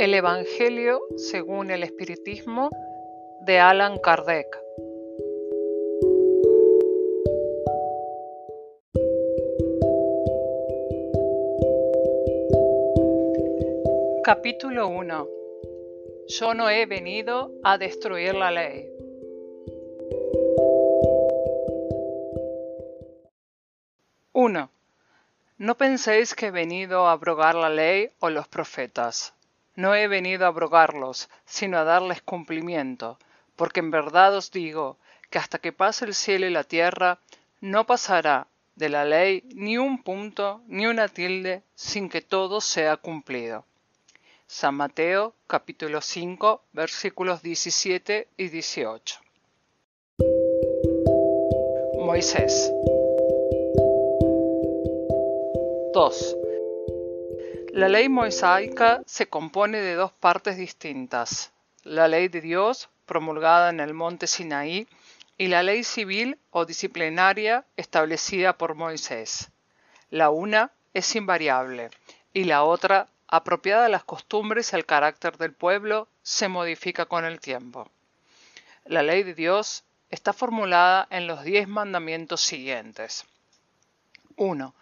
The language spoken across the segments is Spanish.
El Evangelio según el Espiritismo de Alan Kardec. Capítulo 1 Yo no he venido a destruir la ley. 1. No penséis que he venido a abrogar la ley o los profetas. No he venido a abrogarlos, sino a darles cumplimiento, porque en verdad os digo que hasta que pase el cielo y la tierra, no pasará de la ley ni un punto ni una tilde sin que todo sea cumplido. San Mateo capítulo 5 versículos 17 y 18. Moisés 2. La ley mosaica se compone de dos partes distintas, la ley de Dios, promulgada en el monte Sinaí, y la ley civil o disciplinaria establecida por Moisés. La una es invariable y la otra, apropiada a las costumbres y al carácter del pueblo, se modifica con el tiempo. La ley de Dios está formulada en los diez mandamientos siguientes. 1.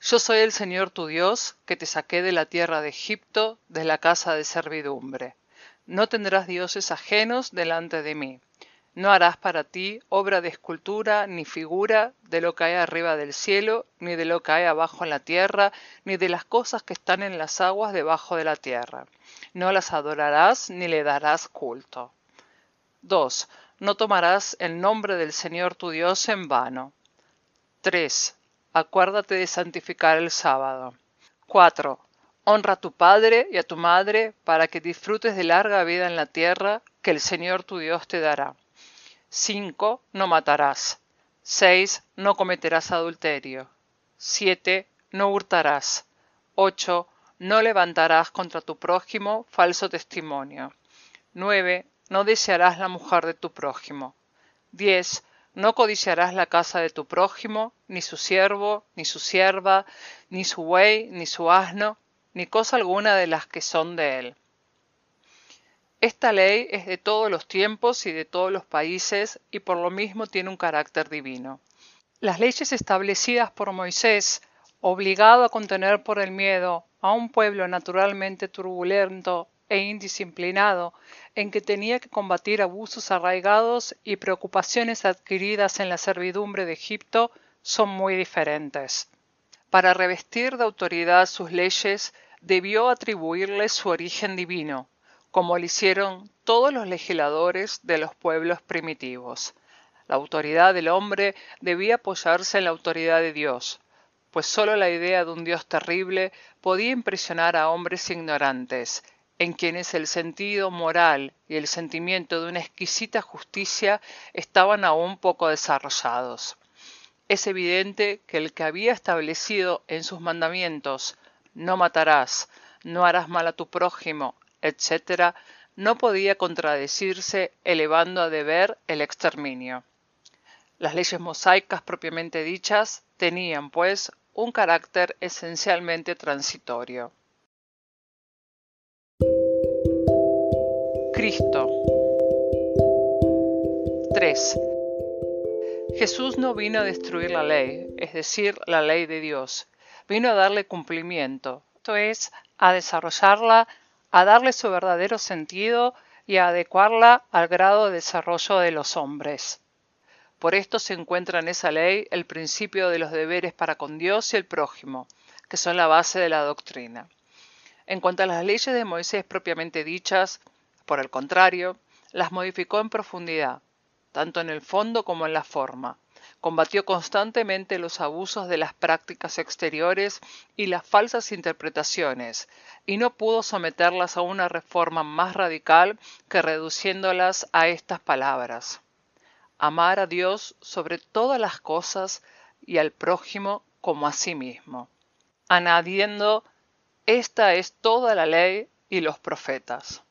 Yo soy el Señor tu Dios, que te saqué de la tierra de Egipto, de la casa de servidumbre. No tendrás dioses ajenos delante de mí. No harás para ti obra de escultura ni figura de lo que hay arriba del cielo, ni de lo que hay abajo en la tierra, ni de las cosas que están en las aguas debajo de la tierra. No las adorarás ni le darás culto. 2. No tomarás el nombre del Señor tu Dios en vano. 3 acuérdate de santificar el sábado. 4. Honra a tu padre y a tu madre para que disfrutes de larga vida en la tierra que el Señor tu Dios te dará. 5. No matarás. 6. No cometerás adulterio. 7. No hurtarás. 8. No levantarás contra tu prójimo falso testimonio. 9. No desearás la mujer de tu prójimo. 10. No codiciarás la casa de tu prójimo, ni su siervo, ni su sierva, ni su buey, ni su asno, ni cosa alguna de las que son de él. Esta ley es de todos los tiempos y de todos los países y por lo mismo tiene un carácter divino. Las leyes establecidas por Moisés, obligado a contener por el miedo a un pueblo naturalmente turbulento e indisciplinado, en que tenía que combatir abusos arraigados y preocupaciones adquiridas en la servidumbre de Egipto, son muy diferentes. Para revestir de autoridad sus leyes, debió atribuirles su origen divino, como lo hicieron todos los legisladores de los pueblos primitivos. La autoridad del hombre debía apoyarse en la autoridad de Dios, pues sólo la idea de un Dios terrible podía impresionar a hombres ignorantes en quienes el sentido moral y el sentimiento de una exquisita justicia estaban aún poco desarrollados. Es evidente que el que había establecido en sus mandamientos no matarás, no harás mal a tu prójimo, etc., no podía contradecirse elevando a deber el exterminio. Las leyes mosaicas propiamente dichas tenían, pues, un carácter esencialmente transitorio. 3. Jesús no vino a destruir la ley, es decir, la ley de Dios, vino a darle cumplimiento, esto es, a desarrollarla, a darle su verdadero sentido y a adecuarla al grado de desarrollo de los hombres. Por esto se encuentra en esa ley el principio de los deberes para con Dios y el prójimo, que son la base de la doctrina. En cuanto a las leyes de Moisés propiamente dichas, por el contrario, las modificó en profundidad, tanto en el fondo como en la forma. Combatió constantemente los abusos de las prácticas exteriores y las falsas interpretaciones, y no pudo someterlas a una reforma más radical que reduciéndolas a estas palabras. Amar a Dios sobre todas las cosas y al prójimo como a sí mismo, añadiendo, esta es toda la ley y los profetas.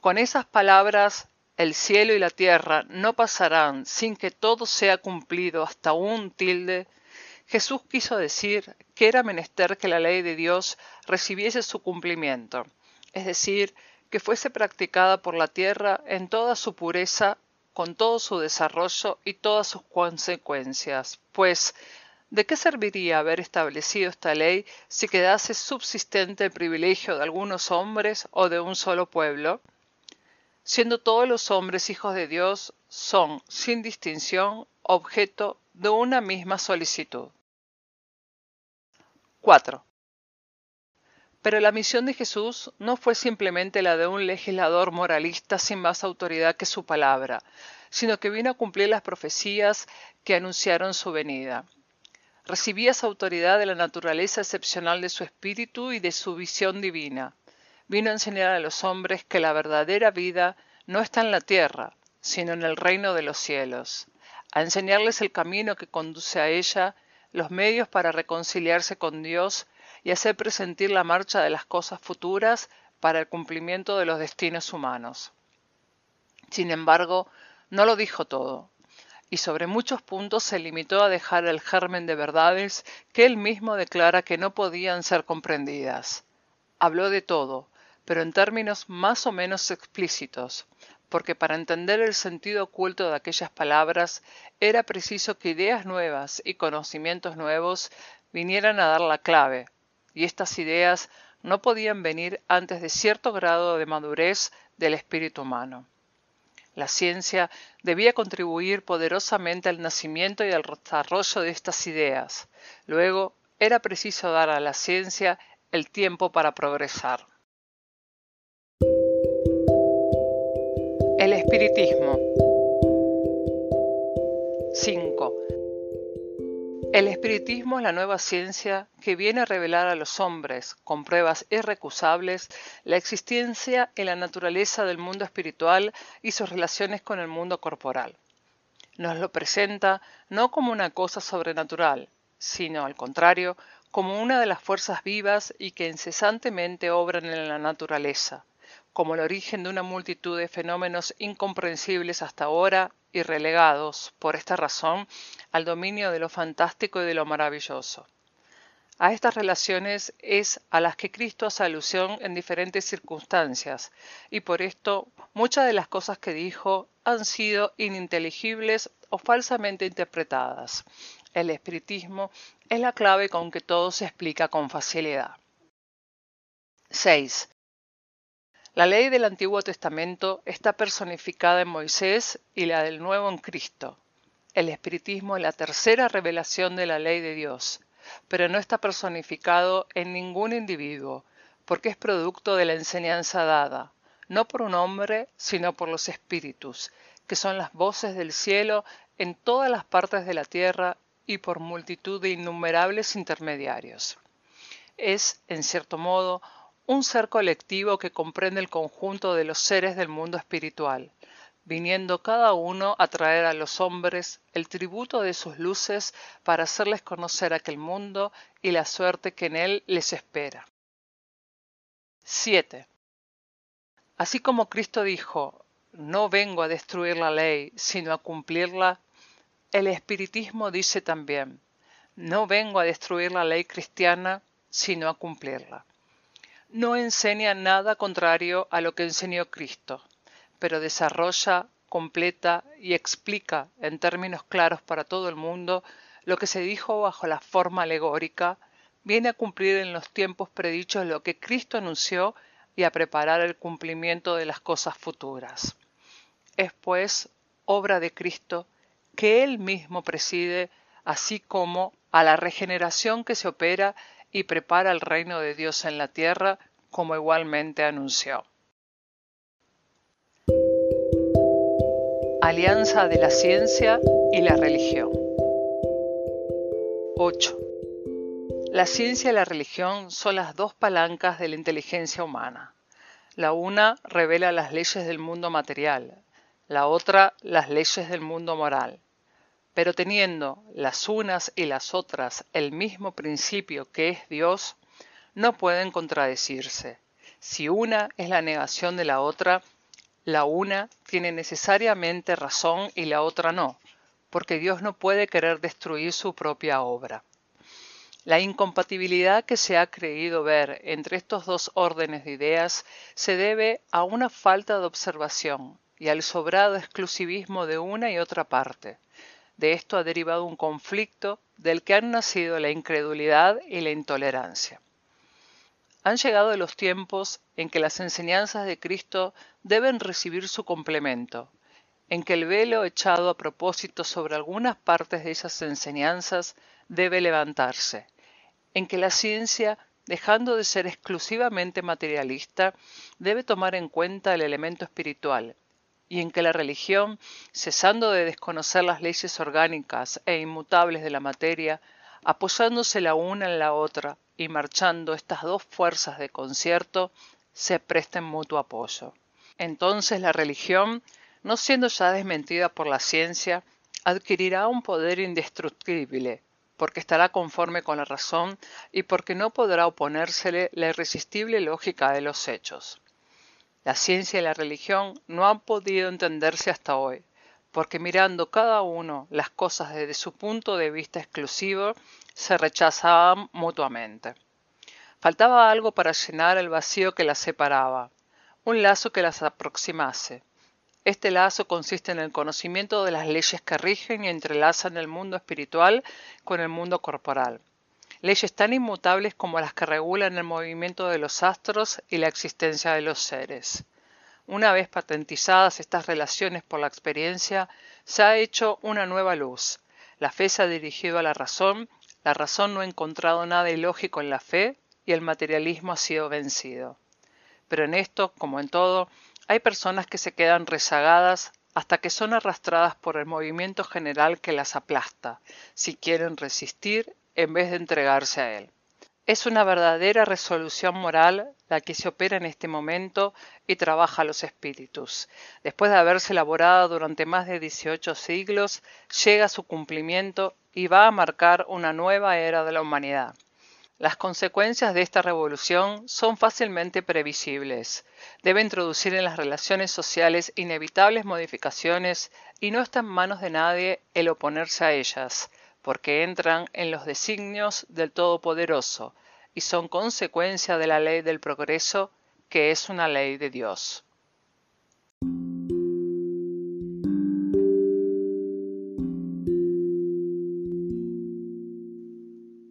Con esas palabras el cielo y la tierra no pasarán sin que todo sea cumplido hasta un tilde, Jesús quiso decir que era menester que la ley de Dios recibiese su cumplimiento, es decir, que fuese practicada por la tierra en toda su pureza, con todo su desarrollo y todas sus consecuencias, pues ¿de qué serviría haber establecido esta ley si quedase subsistente el privilegio de algunos hombres o de un solo pueblo? Siendo todos los hombres hijos de Dios, son, sin distinción, objeto de una misma solicitud. 4. Pero la misión de Jesús no fue simplemente la de un legislador moralista sin más autoridad que su palabra, sino que vino a cumplir las profecías que anunciaron su venida. Recibía esa autoridad de la naturaleza excepcional de su espíritu y de su visión divina. Vino a enseñar a los hombres que la verdadera vida no está en la tierra, sino en el reino de los cielos, a enseñarles el camino que conduce a ella, los medios para reconciliarse con Dios y hacer presentir la marcha de las cosas futuras para el cumplimiento de los destinos humanos. Sin embargo, no lo dijo todo, y sobre muchos puntos se limitó a dejar el germen de verdades que él mismo declara que no podían ser comprendidas. Habló de todo, pero en términos más o menos explícitos, porque para entender el sentido oculto de aquellas palabras era preciso que ideas nuevas y conocimientos nuevos vinieran a dar la clave, y estas ideas no podían venir antes de cierto grado de madurez del espíritu humano. La ciencia debía contribuir poderosamente al nacimiento y al desarrollo de estas ideas. Luego, era preciso dar a la ciencia el tiempo para progresar. Espiritismo. 5. El espiritismo es la nueva ciencia que viene a revelar a los hombres, con pruebas irrecusables, la existencia y la naturaleza del mundo espiritual y sus relaciones con el mundo corporal. Nos lo presenta no como una cosa sobrenatural, sino al contrario, como una de las fuerzas vivas y que incesantemente obran en la naturaleza, como el origen de una multitud de fenómenos incomprensibles hasta ahora y relegados, por esta razón, al dominio de lo fantástico y de lo maravilloso. A estas relaciones es a las que Cristo hace alusión en diferentes circunstancias, y por esto muchas de las cosas que dijo han sido ininteligibles o falsamente interpretadas. El espiritismo es la clave con que todo se explica con facilidad. 6. La ley del Antiguo Testamento está personificada en Moisés y la del Nuevo en Cristo. El espiritismo es la tercera revelación de la ley de Dios, pero no está personificado en ningún individuo, porque es producto de la enseñanza dada, no por un hombre, sino por los espíritus, que son las voces del cielo en todas las partes de la tierra y por multitud de innumerables intermediarios. Es, en cierto modo, un ser colectivo que comprende el conjunto de los seres del mundo espiritual, viniendo cada uno a traer a los hombres el tributo de sus luces para hacerles conocer aquel mundo y la suerte que en él les espera. 7. Así como Cristo dijo, no vengo a destruir la ley, sino a cumplirla, el espiritismo dice también, no vengo a destruir la ley cristiana, sino a cumplirla no enseña nada contrario a lo que enseñó Cristo, pero desarrolla, completa y explica en términos claros para todo el mundo lo que se dijo bajo la forma alegórica, viene a cumplir en los tiempos predichos lo que Cristo anunció y a preparar el cumplimiento de las cosas futuras. Es pues obra de Cristo que Él mismo preside, así como a la regeneración que se opera y prepara el reino de Dios en la tierra, como igualmente anunció. Alianza de la ciencia y la religión. 8. La ciencia y la religión son las dos palancas de la inteligencia humana. La una revela las leyes del mundo material, la otra las leyes del mundo moral. Pero teniendo las unas y las otras el mismo principio que es Dios, no pueden contradecirse. Si una es la negación de la otra, la una tiene necesariamente razón y la otra no, porque Dios no puede querer destruir su propia obra. La incompatibilidad que se ha creído ver entre estos dos órdenes de ideas se debe a una falta de observación y al sobrado exclusivismo de una y otra parte. De esto ha derivado un conflicto del que han nacido la incredulidad y la intolerancia. Han llegado los tiempos en que las enseñanzas de Cristo deben recibir su complemento, en que el velo echado a propósito sobre algunas partes de esas enseñanzas debe levantarse, en que la ciencia, dejando de ser exclusivamente materialista, debe tomar en cuenta el elemento espiritual, y en que la religión, cesando de desconocer las leyes orgánicas e inmutables de la materia, apoyándose la una en la otra y marchando estas dos fuerzas de concierto, se presten mutuo apoyo. Entonces la religión, no siendo ya desmentida por la ciencia, adquirirá un poder indestructible, porque estará conforme con la razón y porque no podrá oponérsele la irresistible lógica de los hechos. La ciencia y la religión no han podido entenderse hasta hoy, porque mirando cada uno las cosas desde su punto de vista exclusivo, se rechazaban mutuamente. Faltaba algo para llenar el vacío que las separaba, un lazo que las aproximase. Este lazo consiste en el conocimiento de las leyes que rigen y entrelazan el mundo espiritual con el mundo corporal leyes tan inmutables como las que regulan el movimiento de los astros y la existencia de los seres. Una vez patentizadas estas relaciones por la experiencia, se ha hecho una nueva luz. La fe se ha dirigido a la razón, la razón no ha encontrado nada ilógico en la fe y el materialismo ha sido vencido. Pero en esto, como en todo, hay personas que se quedan rezagadas hasta que son arrastradas por el movimiento general que las aplasta, si quieren resistir en vez de entregarse a él. Es una verdadera resolución moral la que se opera en este momento y trabaja los espíritus. Después de haberse elaborado durante más de 18 siglos, llega a su cumplimiento y va a marcar una nueva era de la humanidad. Las consecuencias de esta revolución son fácilmente previsibles. Debe introducir en las relaciones sociales inevitables modificaciones y no está en manos de nadie el oponerse a ellas porque entran en los designios del Todopoderoso y son consecuencia de la ley del progreso, que es una ley de Dios.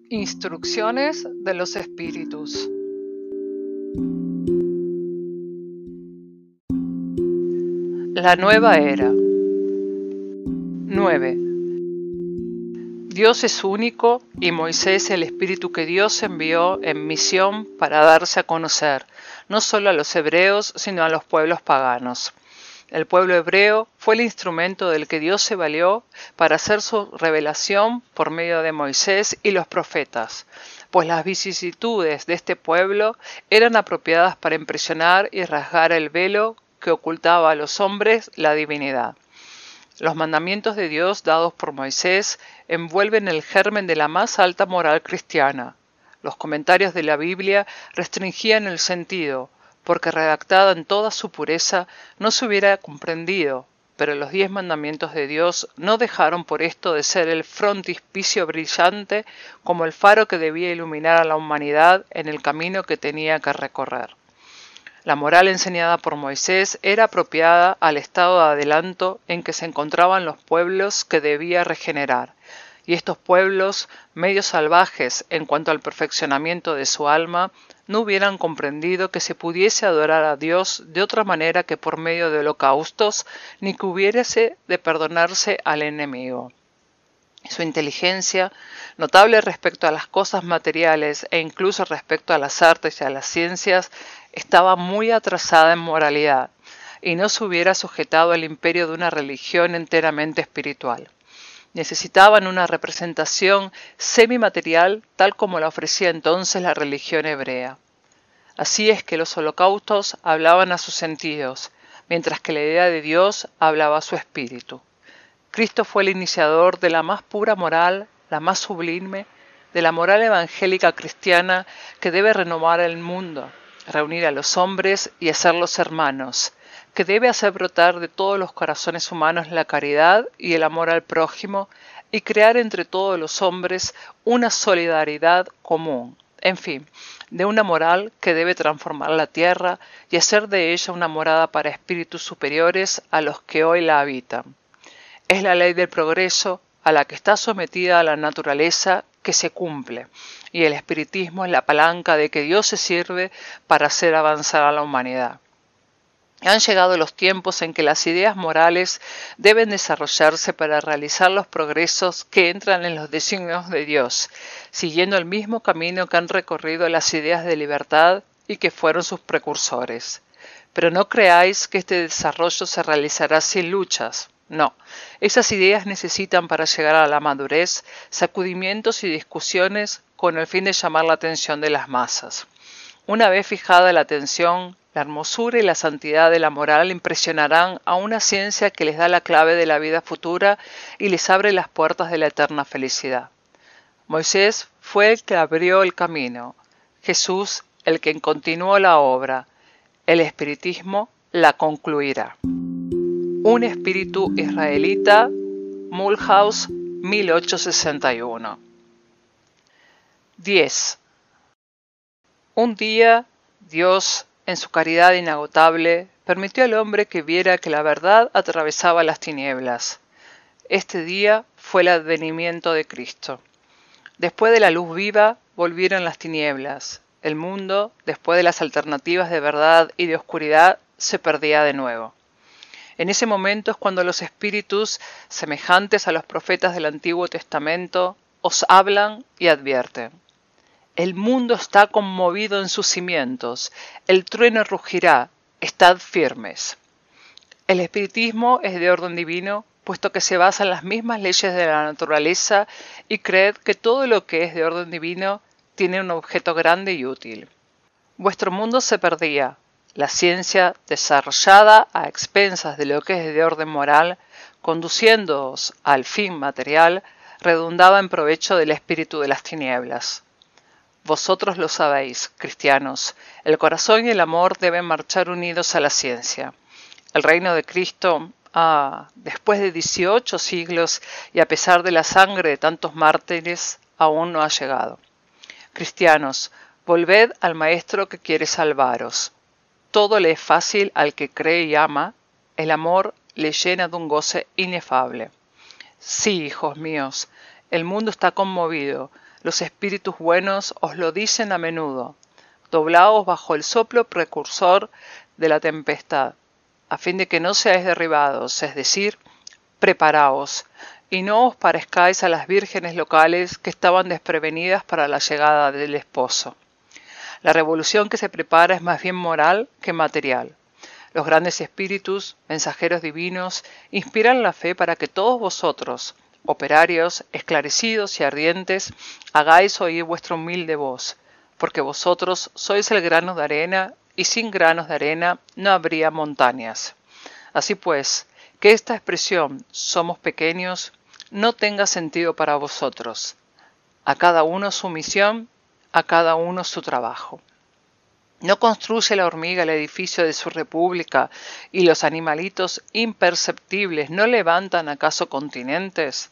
Instrucciones de los Espíritus. La nueva era. 9. Dios es único y Moisés el Espíritu que Dios envió en misión para darse a conocer, no solo a los hebreos, sino a los pueblos paganos. El pueblo hebreo fue el instrumento del que Dios se valió para hacer su revelación por medio de Moisés y los profetas, pues las vicisitudes de este pueblo eran apropiadas para impresionar y rasgar el velo que ocultaba a los hombres la divinidad. Los mandamientos de Dios dados por Moisés envuelven el germen de la más alta moral cristiana. Los comentarios de la Biblia restringían el sentido, porque redactada en toda su pureza no se hubiera comprendido, pero los diez mandamientos de Dios no dejaron por esto de ser el frontispicio brillante como el faro que debía iluminar a la humanidad en el camino que tenía que recorrer. La moral enseñada por Moisés era apropiada al estado de adelanto en que se encontraban los pueblos que debía regenerar, y estos pueblos, medio salvajes en cuanto al perfeccionamiento de su alma, no hubieran comprendido que se pudiese adorar a Dios de otra manera que por medio de holocaustos, ni que hubiese de perdonarse al enemigo. Su inteligencia, notable respecto a las cosas materiales e incluso respecto a las artes y a las ciencias, estaba muy atrasada en moralidad y no se hubiera sujetado al imperio de una religión enteramente espiritual. Necesitaban una representación semimaterial tal como la ofrecía entonces la religión hebrea. Así es que los holocaustos hablaban a sus sentidos, mientras que la idea de Dios hablaba a su espíritu. Cristo fue el iniciador de la más pura moral, la más sublime, de la moral evangélica cristiana que debe renovar el mundo, reunir a los hombres y hacerlos hermanos, que debe hacer brotar de todos los corazones humanos la caridad y el amor al prójimo y crear entre todos los hombres una solidaridad común, en fin, de una moral que debe transformar la tierra y hacer de ella una morada para espíritus superiores a los que hoy la habitan. Es la ley del progreso a la que está sometida la naturaleza que se cumple, y el espiritismo es la palanca de que Dios se sirve para hacer avanzar a la humanidad. Han llegado los tiempos en que las ideas morales deben desarrollarse para realizar los progresos que entran en los designios de Dios, siguiendo el mismo camino que han recorrido las ideas de libertad y que fueron sus precursores. Pero no creáis que este desarrollo se realizará sin luchas. No, esas ideas necesitan para llegar a la madurez sacudimientos y discusiones con el fin de llamar la atención de las masas. Una vez fijada la atención, la hermosura y la santidad de la moral impresionarán a una ciencia que les da la clave de la vida futura y les abre las puertas de la eterna felicidad. Moisés fue el que abrió el camino, Jesús el que continuó la obra, el espiritismo la concluirá. Un espíritu israelita, Mulhouse, 1861. 10. Un día Dios en su caridad inagotable, permitió al hombre que viera que la verdad atravesaba las tinieblas. Este día fue el advenimiento de Cristo. Después de la luz viva, volvieron las tinieblas. El mundo, después de las alternativas de verdad y de oscuridad, se perdía de nuevo. En ese momento es cuando los espíritus, semejantes a los profetas del Antiguo Testamento, os hablan y advierten. El mundo está conmovido en sus cimientos, el trueno rugirá, estad firmes. El espiritismo es de orden divino, puesto que se basa en las mismas leyes de la naturaleza y creed que todo lo que es de orden divino tiene un objeto grande y útil. Vuestro mundo se perdía, la ciencia desarrollada a expensas de lo que es de orden moral, conduciéndoos al fin material, redundaba en provecho del espíritu de las tinieblas. Vosotros lo sabéis, cristianos, el corazón y el amor deben marchar unidos a la ciencia. El reino de Cristo, ah, después de 18 siglos y a pesar de la sangre de tantos mártires, aún no ha llegado. Cristianos, volved al Maestro que quiere salvaros. Todo le es fácil al que cree y ama, el amor le llena de un goce inefable. Sí, hijos míos, el mundo está conmovido, los espíritus buenos os lo dicen a menudo. Doblaos bajo el soplo precursor de la tempestad, a fin de que no seáis derribados, es decir, preparaos, y no os parezcáis a las vírgenes locales que estaban desprevenidas para la llegada del esposo. La revolución que se prepara es más bien moral que material. Los grandes espíritus, mensajeros divinos, inspiran la fe para que todos vosotros, operarios, esclarecidos y ardientes, hagáis oír vuestra humilde voz, porque vosotros sois el grano de arena, y sin granos de arena no habría montañas. Así pues, que esta expresión somos pequeños no tenga sentido para vosotros. A cada uno su misión, a cada uno su trabajo. ¿No construye la hormiga el edificio de su república y los animalitos imperceptibles no levantan acaso continentes?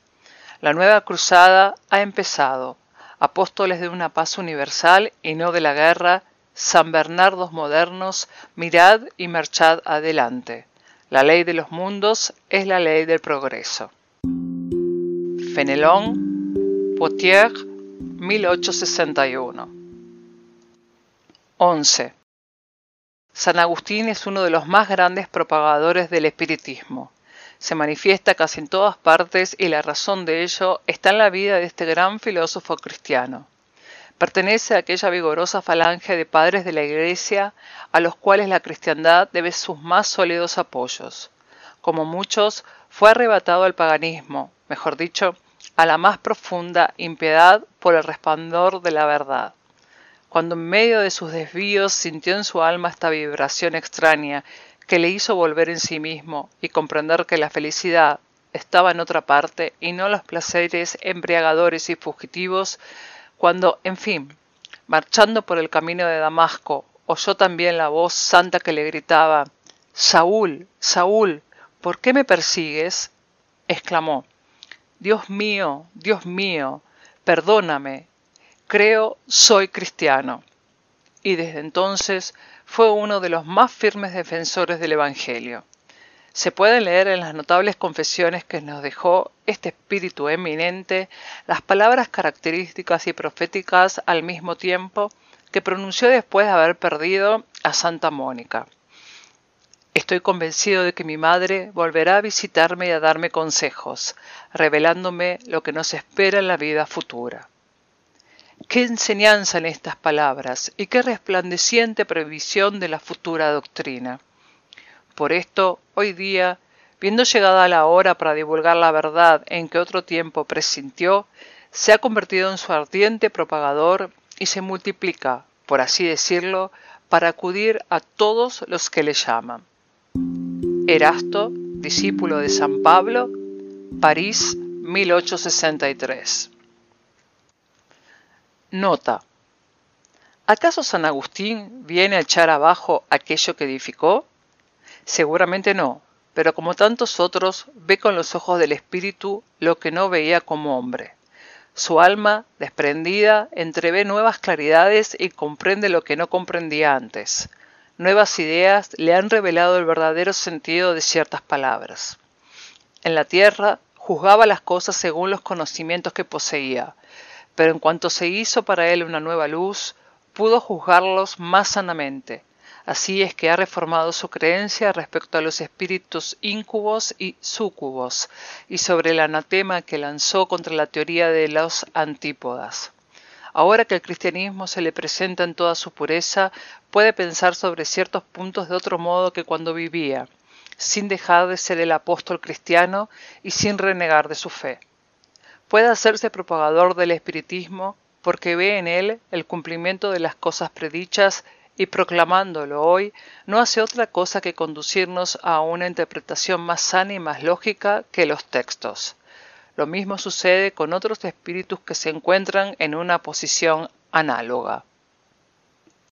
La nueva cruzada ha empezado. Apóstoles de una paz universal y no de la guerra, San Bernardos modernos, mirad y marchad adelante. La ley de los mundos es la ley del progreso. Fenelón, Potier, 1861. 11. San Agustín es uno de los más grandes propagadores del espiritismo se manifiesta casi en todas partes y la razón de ello está en la vida de este gran filósofo cristiano. Pertenece a aquella vigorosa falange de padres de la Iglesia a los cuales la cristiandad debe sus más sólidos apoyos. Como muchos, fue arrebatado al paganismo, mejor dicho, a la más profunda impiedad por el resplandor de la verdad. Cuando en medio de sus desvíos sintió en su alma esta vibración extraña que le hizo volver en sí mismo y comprender que la felicidad estaba en otra parte y no los placeres embriagadores y fugitivos, cuando, en fin, marchando por el camino de Damasco, oyó también la voz santa que le gritaba Saúl, Saúl, ¿por qué me persigues? exclamó Dios mío, Dios mío, perdóname, creo, soy cristiano. Y desde entonces fue uno de los más firmes defensores del Evangelio. Se puede leer en las notables confesiones que nos dejó este espíritu eminente las palabras características y proféticas al mismo tiempo que pronunció después de haber perdido a Santa Mónica. Estoy convencido de que mi madre volverá a visitarme y a darme consejos, revelándome lo que nos espera en la vida futura. Qué enseñanza en estas palabras y qué resplandeciente previsión de la futura doctrina. Por esto, hoy día, viendo llegada la hora para divulgar la verdad en que otro tiempo presintió, se ha convertido en su ardiente propagador y se multiplica, por así decirlo, para acudir a todos los que le llaman. Erasto, discípulo de San Pablo, París, 1863. Nota. ¿Acaso San Agustín viene a echar abajo aquello que edificó? Seguramente no, pero como tantos otros, ve con los ojos del espíritu lo que no veía como hombre. Su alma, desprendida, entrevé nuevas claridades y comprende lo que no comprendía antes. Nuevas ideas le han revelado el verdadero sentido de ciertas palabras. En la tierra juzgaba las cosas según los conocimientos que poseía, pero en cuanto se hizo para él una nueva luz, pudo juzgarlos más sanamente. Así es que ha reformado su creencia respecto a los espíritus íncubos y súcubos, y sobre el anatema que lanzó contra la teoría de los antípodas. Ahora que el cristianismo se le presenta en toda su pureza, puede pensar sobre ciertos puntos de otro modo que cuando vivía, sin dejar de ser el apóstol cristiano y sin renegar de su fe puede hacerse propagador del espiritismo porque ve en él el cumplimiento de las cosas predichas y proclamándolo hoy no hace otra cosa que conducirnos a una interpretación más sana y más lógica que los textos. Lo mismo sucede con otros espíritus que se encuentran en una posición análoga.